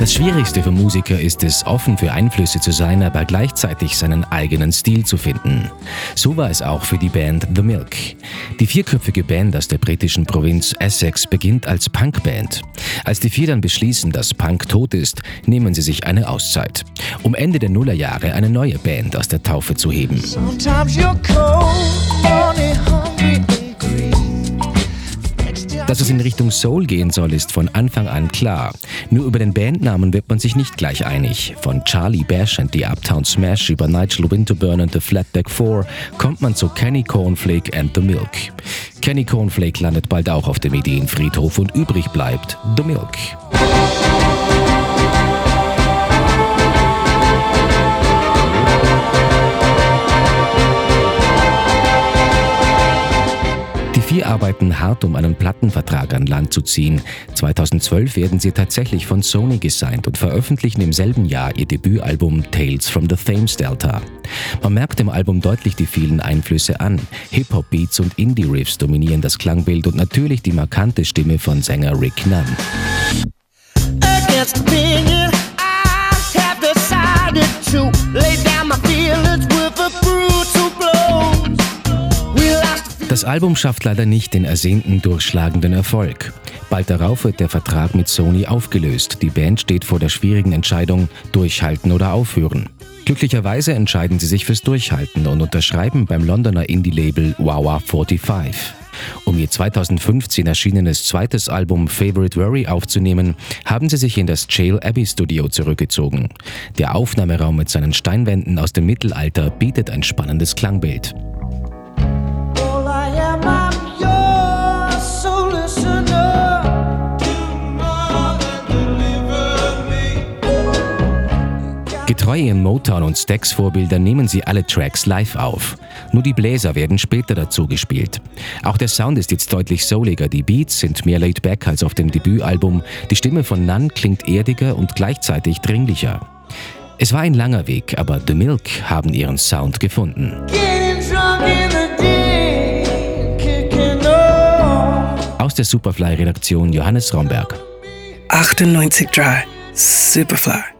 Das Schwierigste für Musiker ist es, offen für Einflüsse zu sein, aber gleichzeitig seinen eigenen Stil zu finden. So war es auch für die Band The Milk. Die vierköpfige Band aus der britischen Provinz Essex beginnt als Punkband. Als die vier dann beschließen, dass Punk tot ist, nehmen sie sich eine Auszeit, um Ende der Nullerjahre eine neue Band aus der Taufe zu heben. Sometimes you're cold, Dass es in Richtung Soul gehen soll, ist von Anfang an klar. Nur über den Bandnamen wird man sich nicht gleich einig. Von Charlie Bash and the Uptown Smash über Nigel Winterburn and the Flatback Four kommt man zu Kenny Cornflake and the Milk. Kenny Cornflake landet bald auch auf dem Ideenfriedhof und übrig bleibt The Milk. Vier arbeiten hart, um einen Plattenvertrag an Land zu ziehen. 2012 werden sie tatsächlich von Sony gesigned und veröffentlichen im selben Jahr ihr Debütalbum Tales from the Thames Delta. Man merkt dem Album deutlich die vielen Einflüsse an. Hip-Hop-Beats und Indie-Riffs dominieren das Klangbild und natürlich die markante Stimme von Sänger Rick Nunn. Das Album schafft leider nicht den ersehnten durchschlagenden Erfolg. Bald darauf wird der Vertrag mit Sony aufgelöst. Die Band steht vor der schwierigen Entscheidung, durchhalten oder aufhören. Glücklicherweise entscheiden sie sich fürs Durchhalten und unterschreiben beim Londoner Indie-Label Wawa 45. Um ihr 2015 erschienenes zweites Album Favorite Worry aufzunehmen, haben sie sich in das Jail Abbey Studio zurückgezogen. Der Aufnahmeraum mit seinen Steinwänden aus dem Mittelalter bietet ein spannendes Klangbild. Getreu ihren Motown- und Stax-Vorbildern nehmen sie alle Tracks live auf. Nur die Bläser werden später dazu gespielt. Auch der Sound ist jetzt deutlich souliger, die Beats sind mehr laid back als auf dem Debütalbum, die Stimme von Nunn klingt erdiger und gleichzeitig dringlicher. Es war ein langer Weg, aber The Milk haben ihren Sound gefunden. Aus der Superfly-Redaktion Johannes Romberg. 98.3 Superfly.